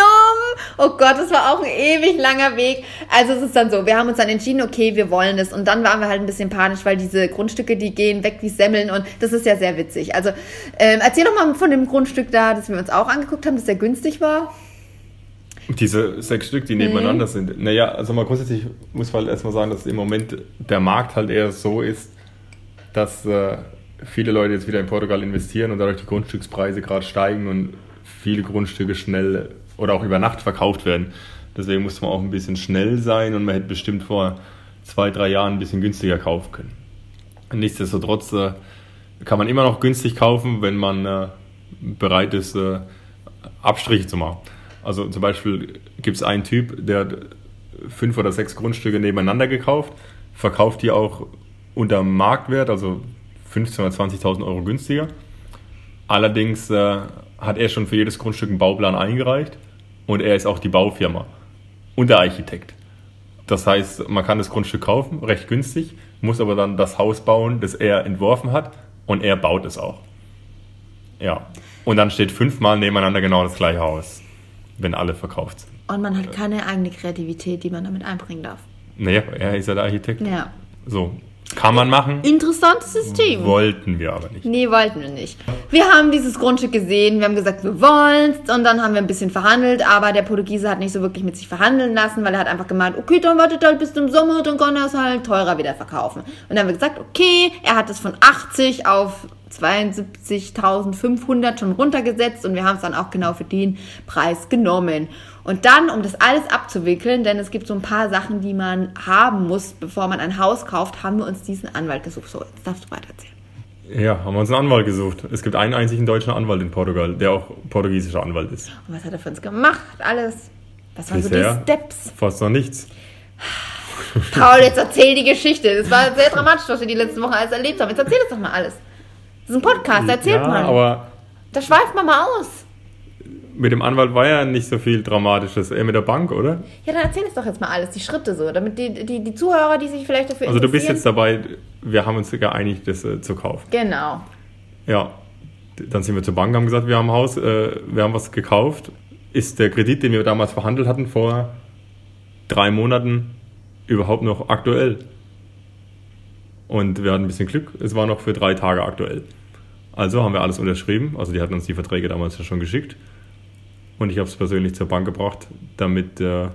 Oh Gott, das war auch ein ewig langer Weg. Also es ist dann so, wir haben uns dann entschieden, okay, wir wollen es. Und dann waren wir halt ein bisschen panisch, weil diese Grundstücke, die gehen weg wie Semmeln und das ist ja sehr witzig. Also ähm, erzähl doch mal von dem Grundstück da, das wir uns auch angeguckt haben, das sehr günstig war. Diese sechs Stück, die nebeneinander mhm. sind. Naja, also mal grundsätzlich muss man halt erstmal sagen, dass im Moment der Markt halt eher so ist, dass äh, viele Leute jetzt wieder in Portugal investieren und dadurch die Grundstückspreise gerade steigen und viele Grundstücke schnell oder auch über Nacht verkauft werden. Deswegen musste man auch ein bisschen schnell sein und man hätte bestimmt vor zwei, drei Jahren ein bisschen günstiger kaufen können. Nichtsdestotrotz äh, kann man immer noch günstig kaufen, wenn man äh, bereit ist, äh, Abstriche zu machen. Also zum Beispiel gibt es einen Typ, der hat fünf oder sechs Grundstücke nebeneinander gekauft, verkauft die auch unter Marktwert, also 15.000 oder 20.000 Euro günstiger. Allerdings äh, hat er schon für jedes Grundstück einen Bauplan eingereicht und er ist auch die Baufirma und der Architekt. Das heißt, man kann das Grundstück kaufen, recht günstig, muss aber dann das Haus bauen, das er entworfen hat und er baut es auch. Ja. Und dann steht fünfmal nebeneinander genau das gleiche Haus, wenn alle verkauft sind. Und man hat keine eigene Kreativität, die man damit einbringen darf. Naja, er ist ja der Architekt. Ja. So, kann man machen, Interessantes System. wollten wir aber nicht. Nee, wollten wir nicht. Wir haben dieses Grundstück gesehen, wir haben gesagt, wir wollen's und dann haben wir ein bisschen verhandelt, aber der Portugiese hat nicht so wirklich mit sich verhandeln lassen, weil er hat einfach gemeint, okay, dann wartet halt bis zum Sommer, dann kann er es halt teurer wieder verkaufen. Und dann haben wir gesagt, okay, er hat es von 80 auf 72.500 schon runtergesetzt und wir haben es dann auch genau für den Preis genommen. Und dann, um das alles abzuwickeln, denn es gibt so ein paar Sachen, die man haben muss, bevor man ein Haus kauft, haben wir uns diesen Anwalt gesucht. So, jetzt darfst du weitererzählen. Ja, haben wir uns einen Anwalt gesucht. Es gibt einen einzigen deutschen Anwalt in Portugal, der auch portugiesischer Anwalt ist. Und was hat er für uns gemacht? Alles. Was waren so die Bisher Steps? fast noch nichts. Paul, jetzt erzähl die Geschichte. Das war sehr dramatisch, was wir die letzten Wochen alles erlebt haben. Jetzt erzähl es doch mal alles. Das ist ein Podcast, erzählt ja, man. aber Da schweift man mal aus. mit dem Anwalt war ja nicht so viel Dramatisches. Eher mit der Bank, oder? Ja, dann erzähl es doch jetzt mal alles, die Schritte so, damit die, die, die Zuhörer, die sich vielleicht dafür Also du bist interessieren. jetzt dabei, wir haben uns geeinigt, das äh, zu kaufen. Genau. Ja, dann sind wir zur Bank, haben gesagt, wir haben ein Haus, äh, wir haben was gekauft. Ist der Kredit, den wir damals verhandelt hatten, vor drei Monaten überhaupt noch aktuell? Und wir hatten ein bisschen Glück, es war noch für drei Tage aktuell. Also haben wir alles unterschrieben, also die hatten uns die Verträge damals ja schon geschickt. Und ich habe es persönlich zur Bank gebracht, damit äh,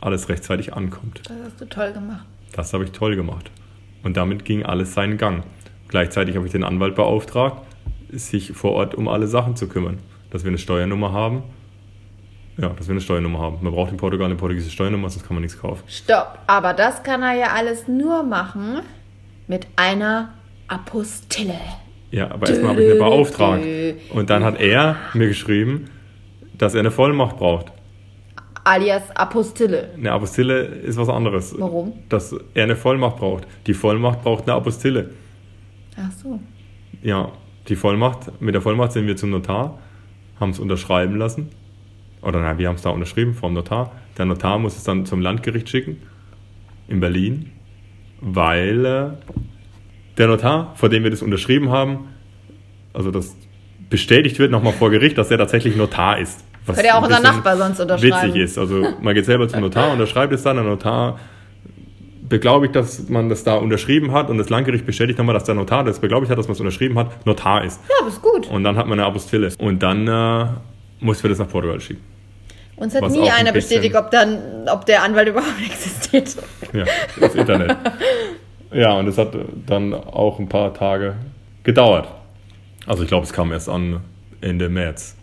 alles rechtzeitig ankommt. Das hast du toll gemacht. Das habe ich toll gemacht. Und damit ging alles seinen Gang. Gleichzeitig habe ich den Anwalt beauftragt, sich vor Ort um alle Sachen zu kümmern. Dass wir eine Steuernummer haben. Ja, dass wir eine Steuernummer haben. Man braucht in Portugal eine portugiesische Steuernummer, sonst kann man nichts kaufen. Stopp. Aber das kann er ja alles nur machen mit einer Apostille. Ja, aber erstmal habe ich eine beauftragt. Und dann hat er mir geschrieben, dass er eine Vollmacht braucht. Alias Apostille. Eine Apostille ist was anderes. Warum? Dass er eine Vollmacht braucht. Die Vollmacht braucht eine Apostille. Ach so. Ja, die Vollmacht, mit der Vollmacht sind wir zum Notar, haben es unterschreiben lassen. Oder nein, wir haben es da unterschrieben vom Notar. Der Notar muss es dann zum Landgericht schicken in Berlin, weil äh, der Notar, vor dem wir das unterschrieben haben, also das bestätigt wird nochmal vor Gericht, dass er tatsächlich Notar ist. Was Könnte ja auch unser Nachbar sonst unterschreiben. Witzig ist. Also man geht selber zum Notar, unterschreibt es dann, der Notar beglaubigt, dass man das da unterschrieben hat und das Landgericht bestätigt nochmal, dass der Notar, der das beglaubigt hat, dass man es unterschrieben hat, Notar ist. Ja, aber ist gut. Und dann hat man eine Apostille. Und dann äh, mussten wir das nach Portugal schicken. Uns hat was nie ein einer bisschen- bestätigt, ob, dann, ob der Anwalt überhaupt existiert. Ja, das Internet. ja, und es hat dann auch ein paar Tage gedauert. Also ich glaube, es kam erst an Ende März.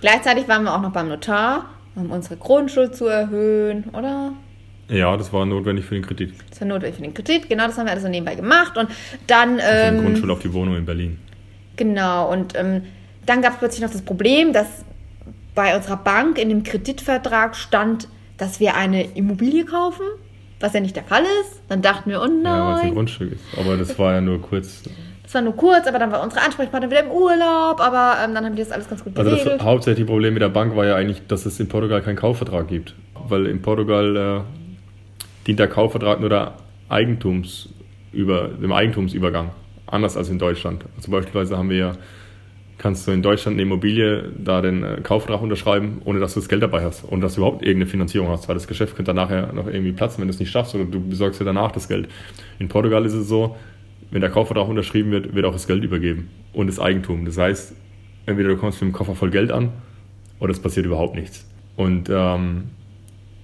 Gleichzeitig waren wir auch noch beim Notar, um unsere Grundschuld zu erhöhen, oder? Ja, das war notwendig für den Kredit. Das war notwendig für den Kredit. Genau, das haben wir alles so nebenbei gemacht. Und dann, Also ähm, Grundschule auf die Wohnung in Berlin. genau, und ähm, dann gab es plötzlich noch das Problem, dass bei unserer Bank in dem Kreditvertrag stand, dass wir eine Immobilie kaufen, was ja nicht der Fall ist. Dann dachten wir, oh Ja, weil es ein nein, Grundstück ist. Aber das war ja nur kurz. das war nur kurz, aber dann war unsere Ansprechpartner wieder im Urlaub, aber ähm, dann haben die das alles ganz gut Also geregelt. das hauptsächliche Problem mit der Bank war ja eigentlich, dass es in Portugal keinen Kaufvertrag gibt. Weil in Portugal äh, dient der Kaufvertrag nur der Eigentums über, dem Eigentumsübergang. Anders als in Deutschland. Also beispielsweise haben wir ja, kannst du in Deutschland eine Immobilie da den äh, Kaufvertrag unterschreiben, ohne dass du das Geld dabei hast. Ohne dass du überhaupt irgendeine Finanzierung hast. Weil das Geschäft könnte dann nachher noch irgendwie platzen, wenn du es nicht schaffst oder du besorgst dir danach das Geld. In Portugal ist es so, wenn der Kaufvertrag unterschrieben wird, wird auch das Geld übergeben und das Eigentum. Das heißt, entweder du kommst mit dem Koffer voll Geld an oder es passiert überhaupt nichts. Und ähm,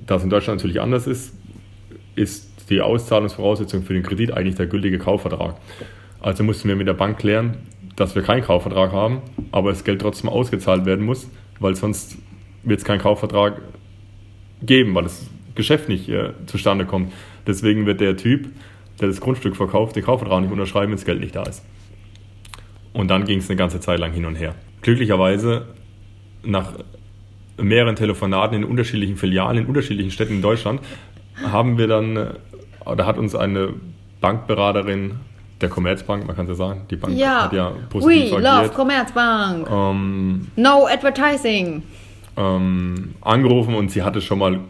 da es in Deutschland natürlich anders ist, ist die Auszahlungsvoraussetzung für den Kredit eigentlich der gültige Kaufvertrag. Also mussten wir mit der Bank klären, dass wir keinen Kaufvertrag haben, aber das Geld trotzdem ausgezahlt werden muss, weil sonst wird es keinen Kaufvertrag geben, weil das Geschäft nicht äh, zustande kommt. Deswegen wird der Typ, der das Grundstück verkauft, den Kaufvertrag nicht unterschreiben, wenn das Geld nicht da ist. Und dann ging es eine ganze Zeit lang hin und her. Glücklicherweise, nach mehreren Telefonaten in unterschiedlichen Filialen, in unterschiedlichen Städten in Deutschland, haben wir dann, äh, da hat uns eine Bankberaterin der Commerzbank, man kann es ja sagen, die Bank Ja. hat ja We positiv love agiert, Commerzbank. ähm, No advertising. ähm, angerufen und sie hatte schon mal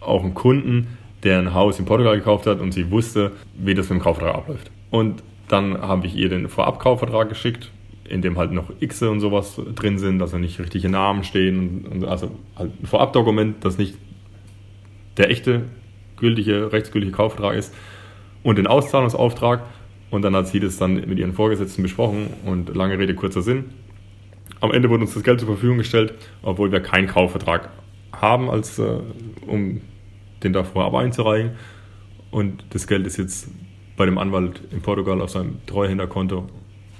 auch einen Kunden, der ein Haus in Portugal gekauft hat und sie wusste, wie das mit dem Kaufvertrag abläuft. Und dann habe ich ihr den Vorabkaufvertrag geschickt, in dem halt noch X und sowas drin sind, dass da nicht richtige Namen stehen. Und, und also halt ein Vorabdokument, das nicht der echte, gültige, rechtsgültige Kaufvertrag ist. Und den Auszahlungsauftrag. Und dann hat sie das dann mit ihren Vorgesetzten besprochen und lange Rede, kurzer Sinn. Am Ende wurde uns das Geld zur Verfügung gestellt, obwohl wir keinen Kaufvertrag haben, als, äh, um den da vorab einzureichen. Und das Geld ist jetzt bei dem Anwalt in Portugal auf seinem Treuhänderkonto.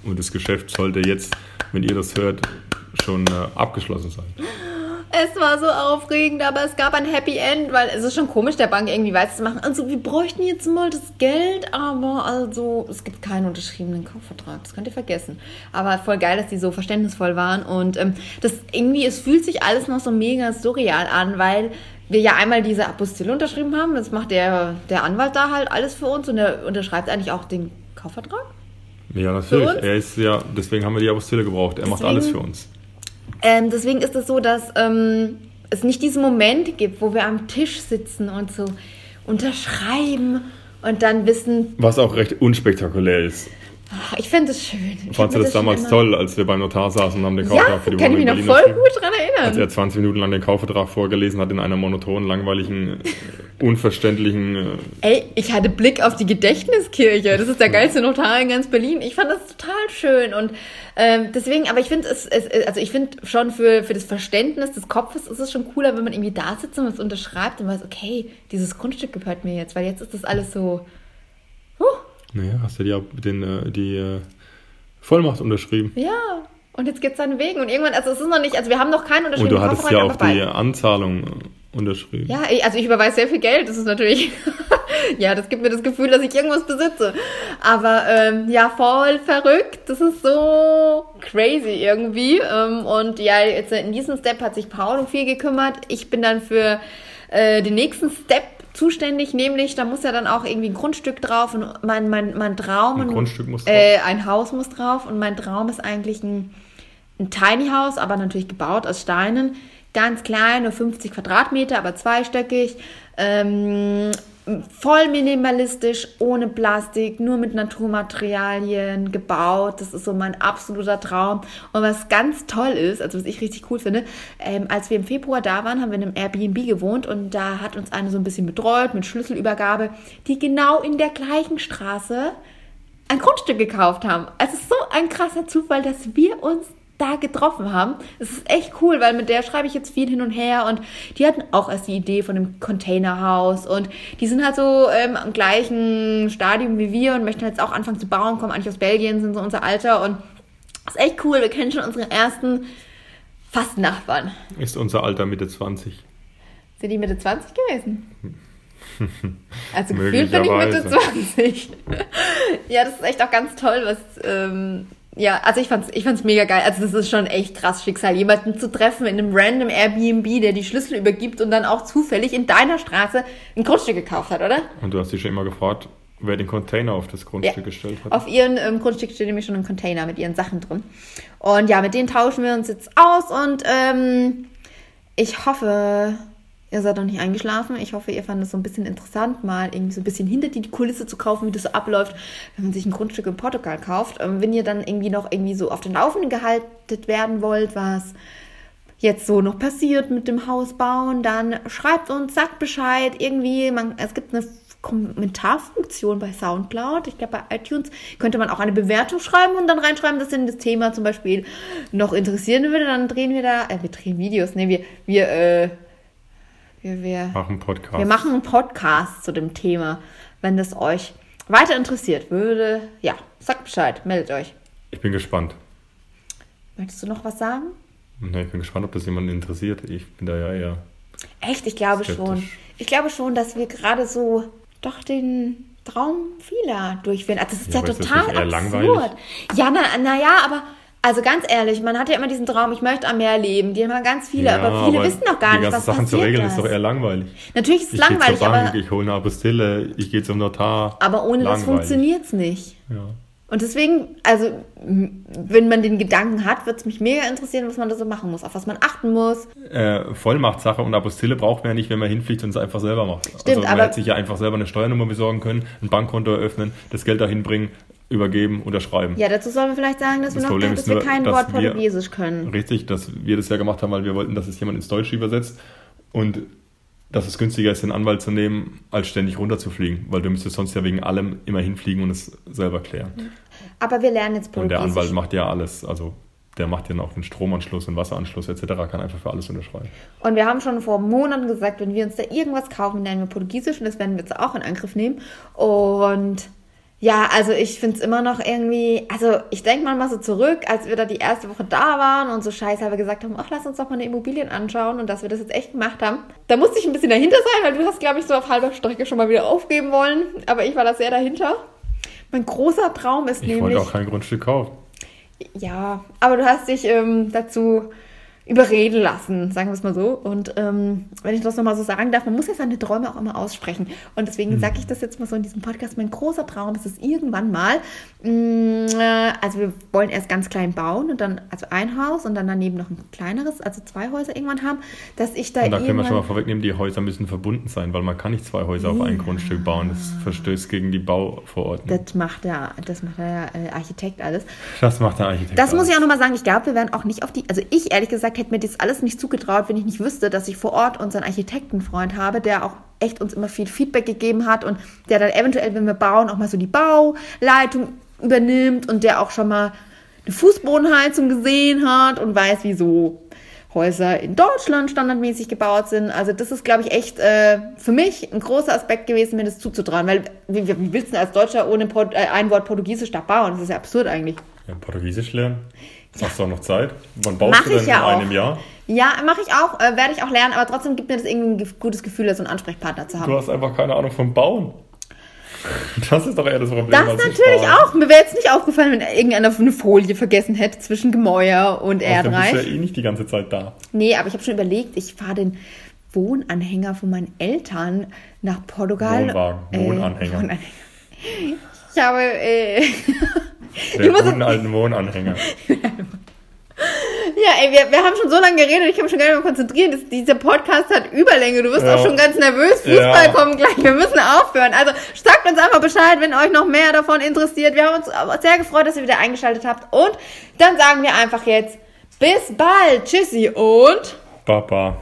Und das Geschäft sollte jetzt, wenn ihr das hört, schon äh, abgeschlossen sein. Es war so aufregend, aber es gab ein Happy End, weil es ist schon komisch, der Bank irgendwie weiterzumachen. Also, wir bräuchten jetzt mal das Geld, aber also, es gibt keinen unterschriebenen Kaufvertrag. Das könnt ihr vergessen. Aber voll geil, dass die so verständnisvoll waren. Und ähm, das irgendwie, es fühlt sich alles noch so mega surreal an, weil wir ja einmal diese Apostille unterschrieben haben. Das macht der, der Anwalt da halt alles für uns und er unterschreibt eigentlich auch den Kaufvertrag. Ja, natürlich. Er ist ja, deswegen haben wir die Apostille gebraucht. Er macht Deswegen- alles für uns. Ähm, deswegen ist es so, dass ähm, es nicht diesen Moment gibt, wo wir am Tisch sitzen und so unterschreiben und dann wissen, Was auch recht unspektakulär ist. ich finde es schön. Fandst du das schon damals toll, als wir beim Notar saßen und haben den Ja, Kaufvertrag für die kann ich Wohnung mich noch voll gut dran Als er erinnern. 20 Minuten lang den Kaufvertrag vorgelesen hat in einer monotonen, langweiligen, äh, unverständlichen. äh, Ey, ich hatte Blick auf die Gedächtniskirche. Das ist der geilste Notar in ganz Berlin. Ich fand das total schön und ähm, deswegen, aber ich finde es, es, also ich finde schon für, für das Verständnis des Kopfes ist es schon cooler, wenn man irgendwie da sitzt und es unterschreibt und weiß, okay, dieses Grundstück gehört mir jetzt, weil jetzt ist das alles so, huh, Naja, hast du die, den, äh, die äh, Vollmacht unterschrieben. ja. Und jetzt geht's seinen Wegen und irgendwann, also es ist noch nicht, also wir haben noch keinen Und unterschriebenen du hattest ja auch die Anzahlung äh, unterschrieben. Ja, also ich überweise sehr viel Geld, das ist natürlich, ja, das gibt mir das Gefühl, dass ich irgendwas besitze. Aber ähm, ja, voll verrückt, das ist so crazy irgendwie. Ähm, und ja, jetzt in diesem Step hat sich Paul um viel gekümmert. Ich bin dann für äh, den nächsten Step zuständig, nämlich da muss ja dann auch irgendwie ein Grundstück drauf und mein, mein, mein Traum. Ein und- Grundstück muss drauf. Äh, ein Haus muss drauf und mein Traum ist eigentlich ein, ein Tiny House, aber natürlich gebaut aus Steinen. Ganz klein, nur 50 Quadratmeter, aber zweistöckig. Ähm, voll minimalistisch, ohne Plastik, nur mit Naturmaterialien gebaut. Das ist so mein absoluter Traum. Und was ganz toll ist, also was ich richtig cool finde, ähm, als wir im Februar da waren, haben wir in einem Airbnb gewohnt und da hat uns eine so ein bisschen betreut mit Schlüsselübergabe, die genau in der gleichen Straße ein Grundstück gekauft haben. Es ist so ein krasser Zufall, dass wir uns da getroffen haben. Es ist echt cool, weil mit der schreibe ich jetzt viel hin und her und die hatten auch erst die Idee von einem Containerhaus und die sind halt so ähm, am gleichen Stadium wie wir und möchten jetzt auch anfangen zu bauen, kommen eigentlich aus Belgien, sind so unser Alter und ist echt cool. Wir kennen schon unsere ersten fast Nachbarn. Ist unser Alter Mitte 20. Sind die Mitte 20 gewesen? Also gefühlt bin ich Mitte Möglicherweise. 20. ja, das ist echt auch ganz toll, was. Ähm, ja, also ich fand's, ich fand's mega geil. Also das ist schon echt krass Schicksal, jemanden zu treffen in einem random Airbnb, der die Schlüssel übergibt und dann auch zufällig in deiner Straße ein Grundstück gekauft hat, oder? Und du hast dich schon immer gefragt, wer den Container auf das Grundstück Ja. gestellt hat. Auf ihren ähm, Grundstück steht nämlich schon ein Container mit ihren Sachen drin. Und ja, mit denen tauschen wir uns jetzt aus und ähm, ich hoffe, ihr seid noch nicht eingeschlafen. Ich hoffe, ihr fandet es so ein bisschen interessant, mal irgendwie so ein bisschen hinter die Kulisse zu kaufen, wie das so abläuft, wenn man sich ein Grundstück in Portugal kauft. Ähm, wenn ihr dann irgendwie noch irgendwie so auf den Laufenden gehalten werden wollt, was jetzt so noch passiert mit dem Haus bauen, dann schreibt uns, sagt Bescheid. Irgendwie, man, es gibt eine Kommentarfunktion bei Soundcloud. Ich glaube, bei iTunes könnte man auch eine Bewertung schreiben und dann reinschreiben, dass denn das Thema zum Beispiel noch interessieren würde. Dann drehen wir da, äh, wir drehen Videos, ne, wir, wir, äh, wir, wir, Machen Podcast. wir machen einen Podcast zu dem Thema. Wenn das euch weiter interessiert würde, ja, sagt Bescheid, meldet euch. Ich bin gespannt. Möchtest du noch was sagen? Ne, ich bin gespannt, ob das jemanden interessiert. Ich bin da ja eher. Echt, ich glaube Skeptisch. schon. Ich glaube schon, dass wir gerade so doch den Traum vieler durchführen. Also das ist ja, Ja, aber ist das total nicht eher absurd. langweilig? Ja, na, na ja, aber also ganz ehrlich, man hat ja immer diesen Traum, ich möchte am Meer leben. Die haben ja ganz viele, aber viele wissen noch gar die nicht, was Sachen passiert zu regeln das. ist doch eher langweilig. Natürlich ist es Ich langweilig, zur Bank, aber, ich hole eine Apostille, ich gehe zum Notar. aber ohne das Langweilig. funktioniert es nicht. Ja. Und deswegen, also wenn man den Gedanken hat, würde es mich mega interessieren, was man da so machen muss, auf was man achten muss. Äh, Vollmachtsache und Apostille braucht man ja nicht, wenn man hinfliegt und es einfach selber macht. Stimmt, also man aber- hätte sich ja einfach selber eine Steuernummer besorgen können, ein Bankkonto eröffnen, das Geld dahin bringen, übergeben, unterschreiben. Ja, dazu sollen wir vielleicht sagen, dass, Das wir, noch, Problem dass wir nur, kein dass Wort Portugiesisch können. Richtig, dass wir das ja gemacht haben, weil wir wollten, dass es jemand ins Deutsche übersetzt und dass es günstiger ist, den Anwalt zu nehmen, als ständig runterzufliegen, weil du müsstest sonst ja wegen allem immer hinfliegen und es selber klären. Aber wir lernen jetzt Und der Portugiesisch. Anwalt macht ja alles, also der macht ja auch den Stromanschluss und Wasseranschluss etc., kann einfach für alles unterschreiben. Und wir haben schon vor Monaten gesagt, wenn wir uns da irgendwas kaufen, lernen wir Portugiesisch und das werden wir jetzt auch in Angriff nehmen. Und ja, also ich finde es immer noch irgendwie, also ich denke mal so zurück, als wir da die erste Woche da waren und so scheißhalber gesagt haben, ach, lass uns doch mal eine Immobilien anschauen und dass wir das jetzt echt gemacht haben. Da musste ich ein bisschen dahinter sein, weil du hast, glaube ich, so auf halber Strecke schon mal wieder aufgeben wollen. Aber ich war da sehr dahinter. Mein großer Traum ist Ich nämlich... wollte auch kein Grundstück kaufen. Ja, aber du hast dich ähm, dazu überreden lassen, sagen wir es mal so. Und ähm, wenn ich das nochmal so sagen darf, man muss ja seine Träume auch immer aussprechen. Und deswegen sage ich das jetzt mal so in diesem Podcast. Mein großer Traum ist es irgendwann mal, mh, äh, also wir wollen erst ganz klein bauen und dann, also ein Haus und dann daneben noch ein kleineres, also zwei Häuser irgendwann haben, dass ich da Und da können wir schon mal vorwegnehmen, die Häuser müssen verbunden sein, weil man kann nicht zwei Häuser auf ein Grundstück bauen. Das verstößt gegen die Bauverordnung. das macht der, das macht der äh, Architekt alles. Das macht der Architekt. Das muss ich alles. auch nochmal sagen. Ich glaube, wir wären auch nicht auf die. Also, ich ehrlich gesagt hätte mir das alles nicht zugetraut, wenn ich nicht wüsste, dass ich vor Ort unseren Architektenfreund habe, der auch echt uns immer viel Feedback gegeben hat und der dann eventuell, wenn wir bauen, auch mal so die Bauleitung übernimmt und der auch schon mal eine Fußbodenheizung gesehen hat und weiß, wie so Häuser in Deutschland standardmäßig gebaut sind. Also das ist, glaube ich, echt äh, für mich ein großer Aspekt gewesen, mir das zuzutrauen. Weil wie, wie willst du als Deutscher ohne Port äh, ein Wort Portugiesisch da bauen? Das ist ja absurd eigentlich. Ja, Portugiesisch lernen. Hast du auch noch Zeit? Wann baust Mach du denn ich ja in auch. einem Jahr? Ja, mache ich auch, äh, werde ich auch lernen, aber trotzdem gibt mir das irgendwie ein gutes Gefühl, so einen Ansprechpartner zu Du haben. hast einfach keine Ahnung vom Bauen. Das ist doch eher das Problem. Das natürlich auch. Mir wäre jetzt nicht aufgefallen, wenn irgendeiner eine Folie vergessen hätte zwischen Gemäuer und bist du Erdreich. ja eh nicht die ganze Zeit da. Nee, aber ich habe schon überlegt, ich fahre den Wohnanhänger von meinen Eltern nach Portugal. Wohnwagen, Wohnanhänger. Wohnanhänger. Ich habe, äh, Der muss- guten alten Wohnanhänger. ja, ey, wir, wir haben schon so lange geredet, ich mich schon gar nicht mehr konzentrieren. Das, dieser Podcast hat Überlänge. Du wirst Ja. auch schon ganz nervös. Fußball Ja. kommt gleich. Wir müssen aufhören. Also sagt uns einfach Bescheid, wenn euch noch mehr davon interessiert. Wir haben uns sehr gefreut, dass ihr wieder eingeschaltet habt. Und dann sagen wir einfach jetzt bis bald. Tschüssi und Papa.